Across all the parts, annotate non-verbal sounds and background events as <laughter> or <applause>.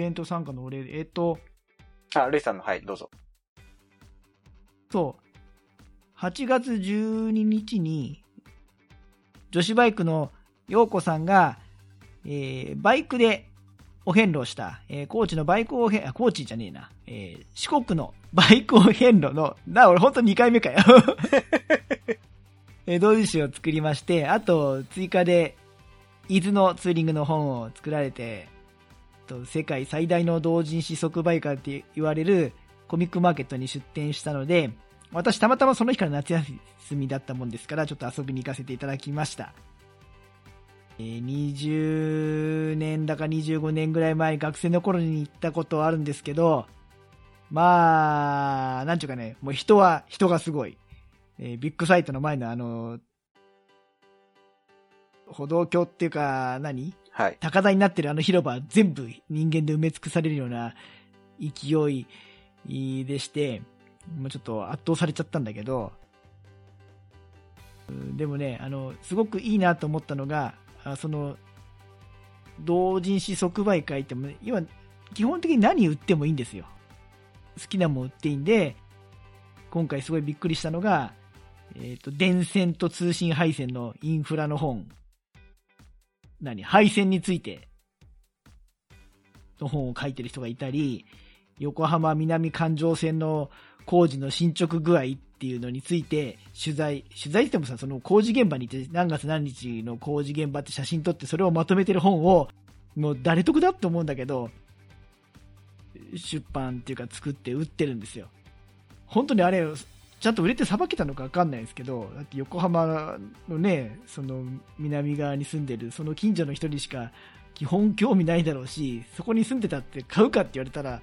イベント参加のお礼えっと、あ、ルイさんの、はい、どうぞ。そう、8月12日に、女子バイクの陽子さんが、えーバイクでお遍路した、えー高知のバイクお遍、あ、高知じゃねえな、えー四国のバイクお遍路の、な、俺ほんと2回目かよ。<laughs> えー同人誌を作りまして、あと追加で、伊豆のツーリングの本を作られて、と世界最大の同人誌即売会って言われるコミックマーケットに出店したので、私たまたまその日から夏休みだったもんですから、ちょっと遊びに行かせていただきました。え20年だか25年ぐらい前、学生の頃に行ったことあるんですけど、まあ、なんちゅうかね、もう人は、人がすごい。えービッグサイトの前のあの、歩道橋っていうか、何？はい。高台になってるあの広場全部人間で埋め尽くされるような勢いでして、もうちょっと圧倒されちゃったんだけど、でもね、あの、すごくいいなと思ったのが、あその、同人誌即売会っても、今、基本的に何売ってもいいんですよ。好きなもん売っていいんで、今回すごいびっくりしたのが、えっ、と、電線と通信配線のインフラの本。何配線についての本を書いてる人がいたり、横浜南環状線の工事の進捗具合っていうのについて取材、取材ってもさ、その工事現場に行って何月何日の工事現場って写真撮ってそれをまとめてる本を、もう誰得だって思うんだけど、出版っていうか作って売ってるんですよ。本当にあれ、ちゃんと売れてさばけたのかわかんないですけど、だって横浜のね、その南側に住んでる、その近所の人にしか基本興味ないだろうし、そこに住んでたって買うかって言われたら、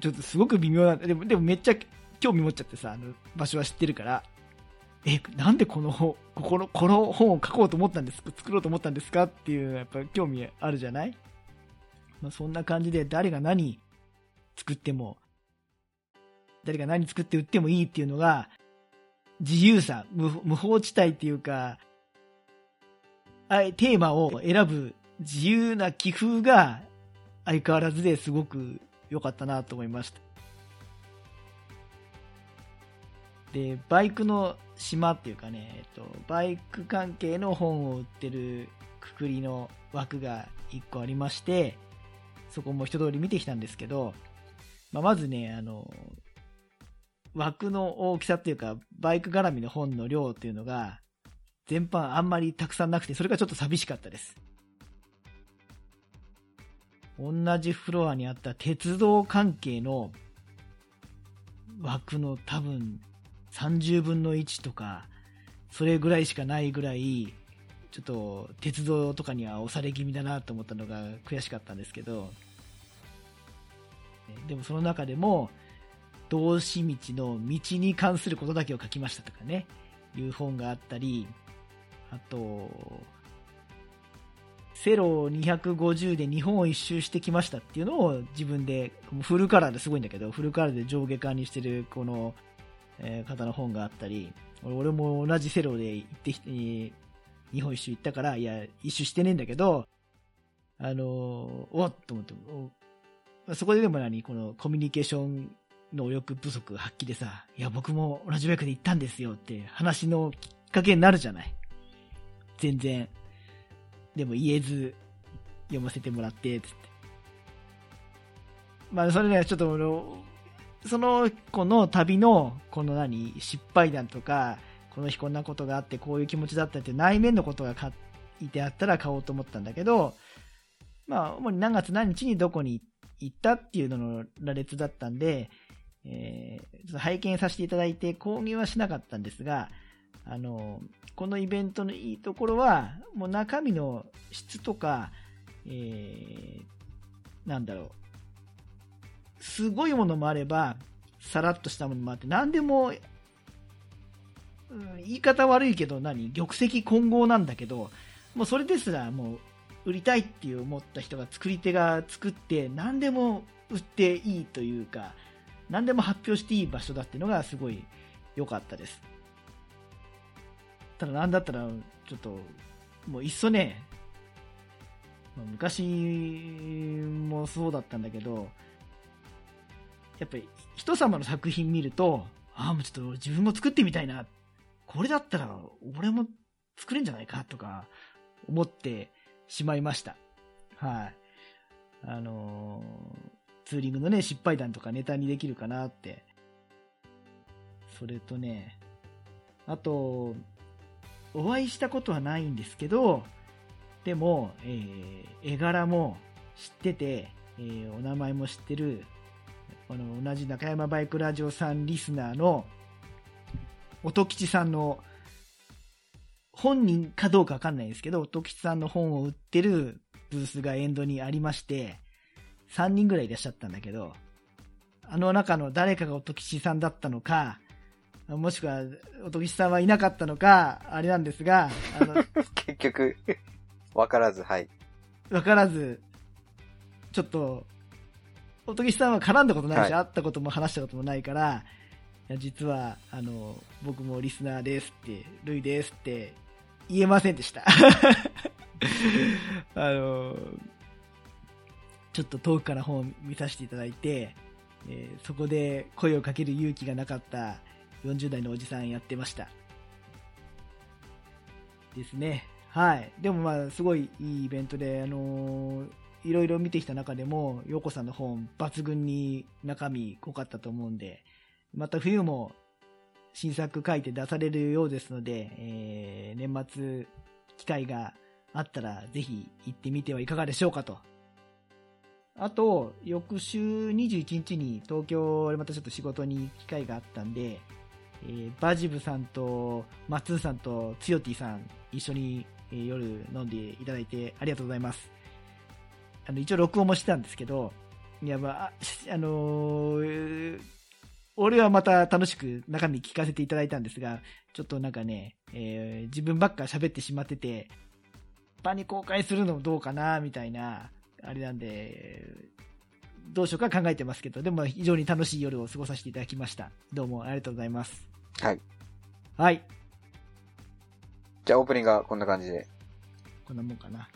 ちょっとすごく微妙な、でも、でもめっちゃ興味持っちゃってさ、あの場所は知ってるから、え、なんでこの本、ここの、この本を書こうと思ったんですか？作ろうと思ったんですか？っていう、やっぱ興味あるじゃない？まあ、そんな感じで誰が何作っても、誰が何作って売ってもいいっていうのが、自由さ、無法地帯っていうか、あテーマを選ぶ自由な気風が相変わらずですごく良かったなと思いました。で、バイクの島っていうかね、えっと、バイク関係の本を売ってるくくりの枠が1個ありまして、そこも一通り見てきたんですけど、まあ、まずね、あの、枠の大きさっていうか、バイク絡みの本の量っていうのが、全般あんまりたくさんなくて、それがちょっと寂しかったです。同じフロアにあった鉄道関係の枠の多分30分の1とか、それぐらいしかないぐらい、ちょっと鉄道とかには押され気味だなと思ったのが悔しかったんですけど、でもその中でも、道志道の道に関することだけを書きましたとかね、いう本があったり、あと、セロ250で日本を一周してきましたっていうのを自分で、フルカラーですごいんだけど、フルカラーで上下巻にしてるこの、え方の本があったり、俺も同じセロで行ってきて、日本一周行ったから、いや、一周してねえんだけど、あのーおっと思って、そこででも何このコミュニケーション能力不足発揮でさ、いや、僕も同じバイクで行ったんですよって話のきっかけになるじゃない。全然。でも言えず、読ませてもらって、つって。まあ、それね、ちょっと、その子の旅の、この何、失敗談とか、この日こんなことがあって、こういう気持ちだったって内面のことが書いてあったら買おうと思ったんだけど、まあ、主に何月何日にどこに行ったっていうのの羅列だったんで、えーちょっと拝見させていただいて購入はしなかったんですが、あの、このイベントのいいところは、もう中身の質とか、えーなんだろう、すごいものもあれば、さらっとしたものもあって、何でも、うん言い方悪いけど何、玉石混合なんだけど、もうそれですらもう売りたいっていう思った人が作り手が作って何でも売っていいというか何でも発表していい場所だっていうのがすごい良かったですただなんだったらちょっともういっそねま昔もそうだったんだけど、やっぱり人様の作品見ると、ああ、もうちょっと自分も作ってみたいな。これだったら俺も作れんじゃないかとか思ってしまいました。はい。あのーツーリングのね、失敗談とかネタにできるかなって。それとね、あと、お会いしたことはないんですけど、でも、えー絵柄も知ってて、えーお名前も知ってる、あの、同じ中山バイクラジオさんリスナーの、音吉さんの、本人かどうかわかんないですけど、音吉さんの本を売ってるブースがエンドにありまして、3人ぐらいいらっしゃったんだけど、あの中の誰かが音吉さんだったのか、もしくは音吉さんはいなかったのか、あれなんですが、あの、<laughs> 結局、わからず、はい。わからず、ちょっと、音吉さんは絡んだことないし、はい会ったことも話したこともないから、いや実は、あの、僕もリスナーですって、ルイですって言えませんでした。<laughs> あの、ちょっと遠くから本を見させていただいて、えーそこで声をかける勇気がなかった40代のおじさんやってました。ですね。はい。でもまあ、すごいいいイベントで、あのーいろいろ見てきた中でも、ヨコさんの本、抜群に中身濃かったと思うんで、また冬も新作書いて出されるようですので、えー年末機会があったら、ぜひ行ってみてはいかがでしょうかと。あと、翌週21日に東京でまたちょっと仕事に機会があったんで、えーバジブさんとマッツンさんとツヨティさん一緒に、えー夜飲んでいただいてありがとうございます。あの、一応録音もしてたんですけど、いや、まあ、あのー俺はまた楽しく中身聞かせていただいたんですが、ちょっとなんかね、えー自分ばっか喋ってしまってて、場に公開するのどうかな、みたいな、あれなんで、どうしようか考えてますけど、でも非常に楽しい夜を過ごさせていただきました。どうもありがとうございます。はい。はい。じゃあ、オープニングはこんな感じで。こんなもんかな。あ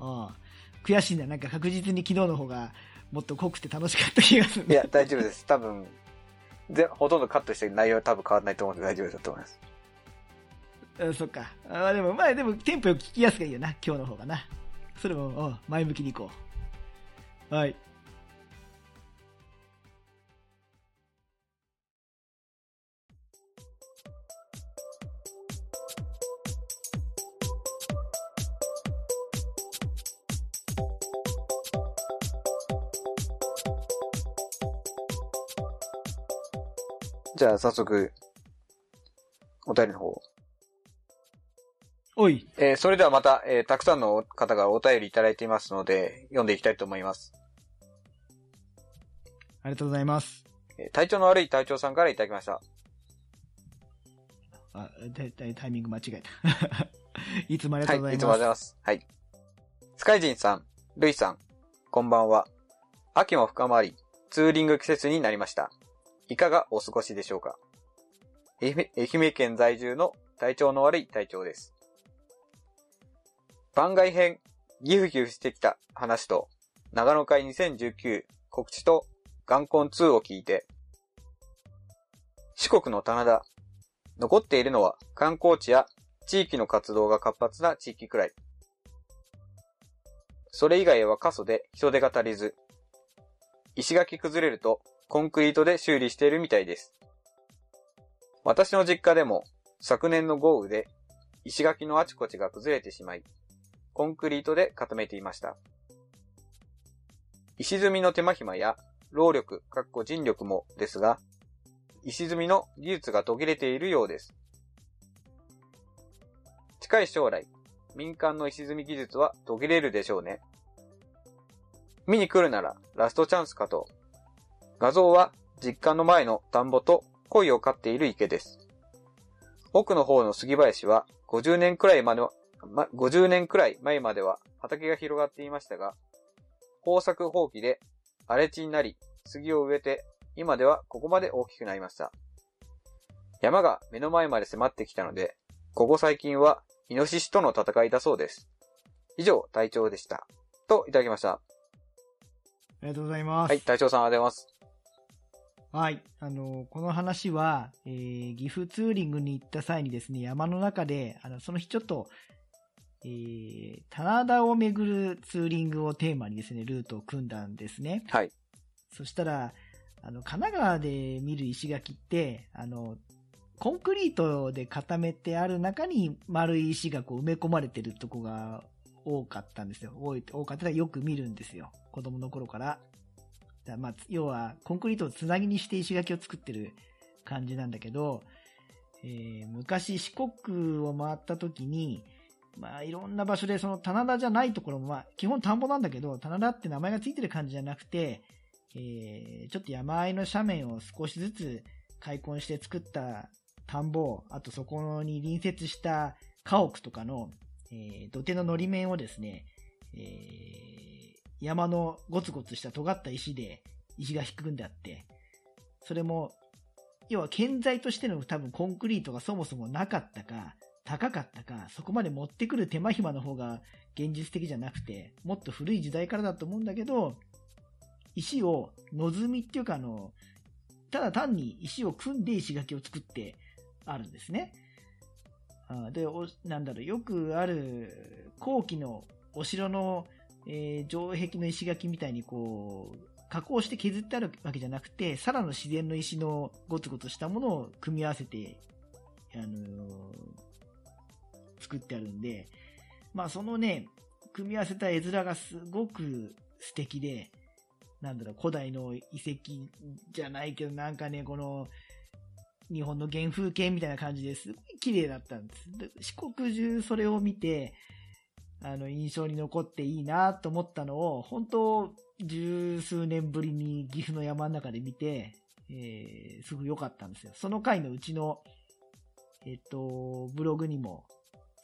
あ。悔しいな。なんか確実に昨日の方がもっと濃くて楽しかった気がする。いや、大丈夫です。多分、ぜほとんどカットして内容は多分変わらないと思うんで大丈夫だと思います。うん、そっか。ああ、でも、まあ、でも、テンポよく聞きやすくいいよな。今日の方がな。それも、前向きにいこう。はい。じゃあ、早速、お便りの方。おい。えーそれではまた、えーたくさんの方がお便りいただいていますので、読んでいきたいと思います。ありがとうございます。えー体調の悪い隊長さんからいただきました。あ、だいたいタイミング間違えた。<laughs> いつもありがはい、とうございます。いつもありがとうございます。はい。スカイジンさん、ルイさん、こんばんは。秋も深まり、ツーリング季節になりました。いかがお過ごしでしょうか？愛媛愛媛県在住の体調の悪い隊長です。番外編、ギフギフしてきた話と、長野会2019告知と元根2を聞いて、四国の棚田、残っているのは観光地や地域の活動が活発な地域くらい。それ以外は過疎で人手が足りず、石垣崩れるとコンクリートで修理しているみたいです。私の実家でも昨年の豪雨で石垣のあちこちが崩れてしまい、コンクリートで固めていました。石積みの手間暇や労力、かっこ人力もですが、石積みの技術が途切れているようです。近い将来、民間の石積み技術は途切れるでしょうね。見に来るならラストチャンスかと。画像は実家の前の田んぼと鯉を飼っている池です。奥の方の杉林は50年くらいまでは、ま、50年くらい前までは畑が広がっていましたが、豊作放棄で荒れ地になり、杉を植えて、今ではここまで大きくなりました。山が目の前まで迫ってきたので、ここ最近はイノシシとの戦いだそうです。以上、隊長でした。といただきました。ありがとうございます。はい、隊長さんありがとうございます。はい。あの、この話は、えー、岐阜ツーリングに行った際にですね、山の中で、あの、その日ちょっと、えー、棚田を巡るツーリングをテーマにですね、ルートを組んだんですね。はい。そしたら、あの、神奈川で見る石垣って、あの、コンクリートで固めてある中に丸い石がこう埋め込まれてるとこが多かったんですよ。多い、多かったらよく見るんですよ。子供の頃から。だまあ、要は、コンクリートをつなぎにして石垣を作ってる感じなんだけど、えー昔四国を回った時に、まあ、いろんな場所で、その棚田じゃないところも、まあ、基本田んぼなんだけど、棚田って名前がついてる感じじゃなくて、えーちょっと山あいの斜面を少しずつ開墾して作った田んぼ、あとそこに隣接した家屋とかの、えー土手ののり面をですね、えー山のゴツゴツした尖った石で石が引くんであって、それも、要は建材としての多分コンクリートがそもそもなかったか、高かったか、そこまで持ってくる手間暇の方が現実的じゃなくて、もっと古い時代からだと思うんだけど、石を、のずみっていうかあの、ただ単に石を組んで石垣を作ってあるんですね。あで、おなんだろう、よくある後期のお城の、えー城壁の石垣みたいにこう、加工して削ってあるわけじゃなくて、さらの自然の石のゴツゴツしたものを組み合わせて、あのー作ってあるんで、まあそのね、組み合わせた絵面がすごく素敵で、なんだろう、古代の遺跡じゃないけど、なんかね、この、日本の原風景みたいな感じですごい綺麗だったんです。で四国中それを見て、あの、印象に残っていいなと思ったのを、本当十数年ぶりに岐阜の山の中で見て、えー、すごい良かったんですよ。その回のうちの、えっと、ブログにも、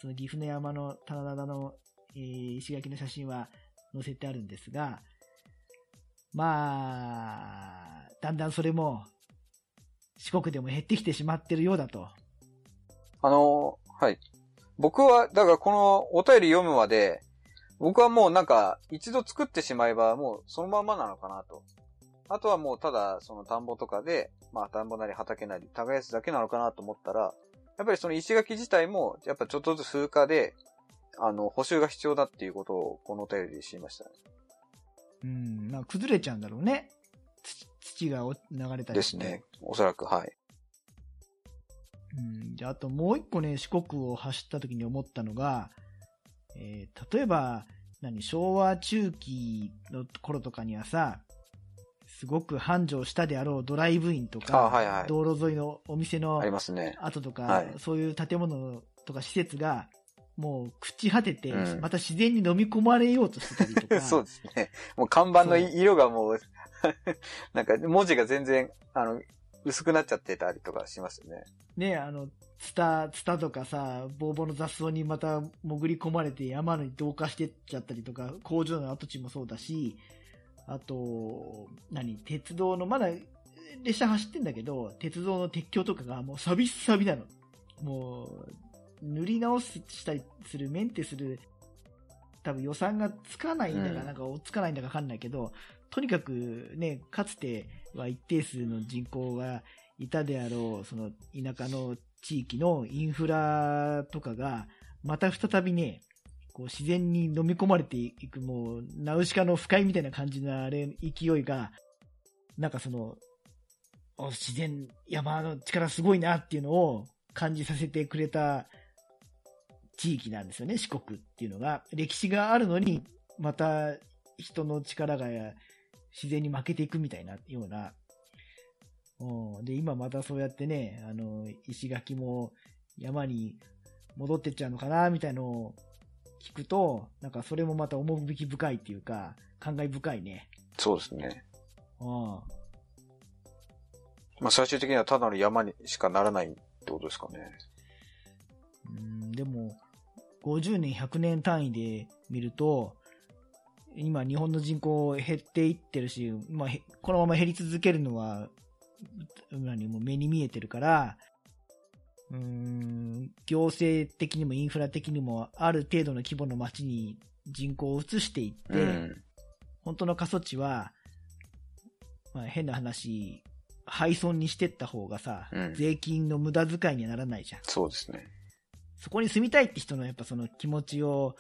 その岐阜の山の棚田の、えー石垣の写真は載せてあるんですが、まあ、だんだんそれも四国でも減ってきてしまってるようだと。あのはい。僕は、だからこのお便り読むまで、僕はもうなんか、一度作ってしまえばもうそのままなのかなと。あとはもうただ、その田んぼとかで、まあ田んぼなり畑なり耕すだけなのかなと思ったら、やっぱりその石垣自体も、やっぱちょっとずつ風化で、あの、補修が必要だっていうことを、このお便りで知りましたね。うん、なんか崩れちゃうんだろうね。土土がお流れたりですね。おそらく、はい。うん、であともう一個ね、四国を走った時に思ったのが、えー例えば、何、昭和中期の頃とかにはさ、すごく繁盛したであろうドライブインとか、あはいはい道路沿いのお店のありますね。跡とか、はいそういう建物とか施設が、もう朽ち果てて、うんまた自然に飲み込まれようとしてたりとか、<laughs> そうですね。もう看板の色がもう、<laughs> なんか文字が全然、あの、薄くなっちゃってたりとかしますよね。ね、あの、ツタ、ツタとかさ、ボーボーの雑草にまた潜り込まれて山に同化してっちゃったりとか、工場の跡地もそうだし、あと、何、鉄道の、まだ列車走ってんだけど、鉄道の鉄橋とかがもうサビッサビなの。もう、塗り直すしたりする、メンテする、多分予算がつかないんだか、うんなんか追っつかないんだかわかんないけど、とにかくね、かつては一定数の人口がいたであろう、その田舎の地域のインフラとかが、また再びね、こう自然に飲み込まれていく、もう、ナウシカの不快みたいな感じのあれ、勢いが、なんかその、自然、山の力すごいなっていうのを感じさせてくれた地域なんですよね、四国っていうのが。歴史があるのに、また人の力が自然に負けていくみたいなような。うんで、今またそうやってね、あの、石垣も山に戻ってっちゃうのかな、みたいのを聞くと、なんかそれもまた趣深いっていうか、感慨深いね。そうですね。うん。まあ最終的にはただの山にしかならないってことですかね。うんでも、50年、100年単位で見ると、今日本の人口減っていってるし、まあ、へこのまま減り続けるのは、何もう目に見えてるから、うん、行政的にもインフラ的にもある程度の規模の街に人口を移していって、うん。本当の過疎地は、まあ、変な話、廃村にしてった方がさ、うん税金の無駄遣いにはならないじゃん。そうですね。そこに住みたいって人のやっぱその気持ちを、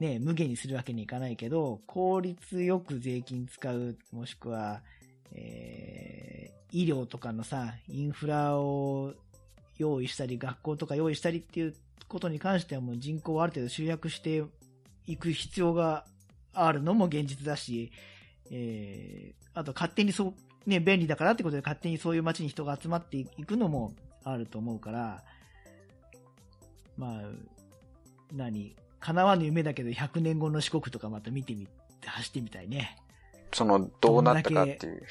ね、無限にするわけにいかないけど、効率よく税金使う、もしくは、えー医療とかのさ、インフラを用意したり、学校とか用意したりっていうことに関してはもう人口をある程度集約していく必要があるのも現実だし、えーあと勝手にそう、ね、便利だからってことで勝手にそういう街に人が集まっていくのもあると思うから、まあ、何、叶わぬ夢だけど100年後の四国とかまた見てみ、走ってみたいね。その、どうなったかっていう。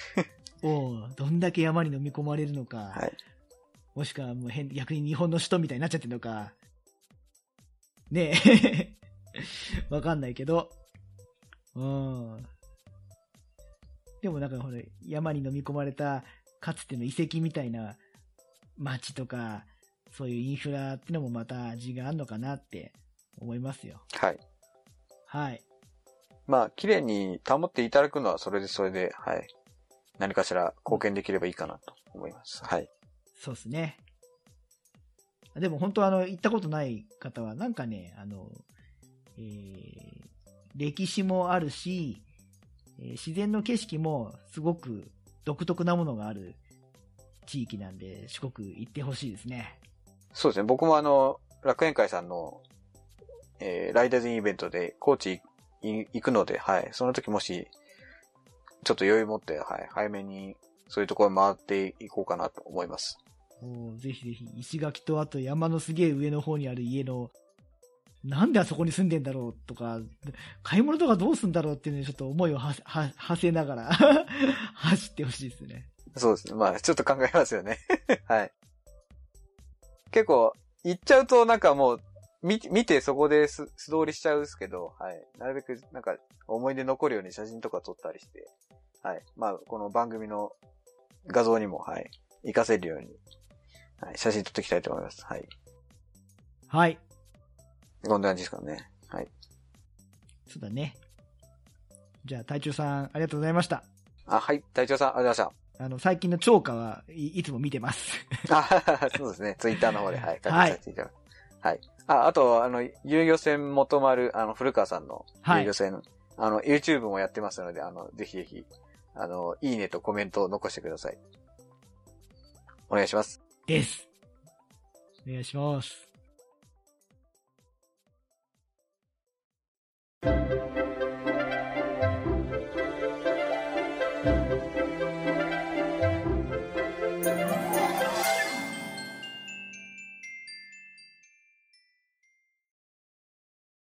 どんだけ山に飲み込まれるのか、はい。もしくはもう変、逆に日本の首都みたいになっちゃってるのか、ねえ、<laughs> わかんないけど、うん。でもなんかほら、山に飲み込まれた、かつての遺跡みたいな街とか、そういうインフラってのもまた味があるのかなって思いますよ。はい。はい。まあ、綺麗に保っていただくのはそれでそれで、はい。何かしら貢献できればいいかなと思います。はい。そうですね。でも本当あの、行ったことない方は、なんかね、あの、えー歴史もあるし、えー自然の景色もすごく独特なものがある地域なんで、四国行ってほしいですね。そうですね。僕もあの、楽園会さんの、えーライダーズインイベントで高知行くので、はい。その時もし、ちょっと余裕持って、はい。早めに、そういうところ回っていこうかなと思います。おーぜひぜひ、石垣とあと山のすげえ上の方にある家の、なんであそこに住んでんだろうとか、買い物とかどうすんだろうっていうのにちょっと思いをは <laughs> は馳せながら <laughs> 走ってほしいですね。そうですね。まあ、ちょっと考えますよね。<laughs> はい。結構、行っちゃうとなんかもう、見見てそこで素通りしちゃうですけど、はい。なるべくなんか思い出残るように写真とか撮ったりして、はい。まあ、この番組の画像にも、はい。活かせるように、はい。写真撮っていきたいと思います。はい。はい。こんな感じですかね。はい。そうだね。じゃあ、隊長さん、ありがとうございました。あ、はい。隊長さん、ありがとうございあの、最近の超過はい、いつも見てます。ました。あそうですね。<laughs> ツイッターの方で、はい。確認させていただきます。はい。あ、あと、あの、遊漁船元丸、あの、古川さんのはい遊漁船、あの、YouTube もやってますので、あの、ぜひぜひ、あの、いいねとコメントを残してください。お願いします。です。お願いします。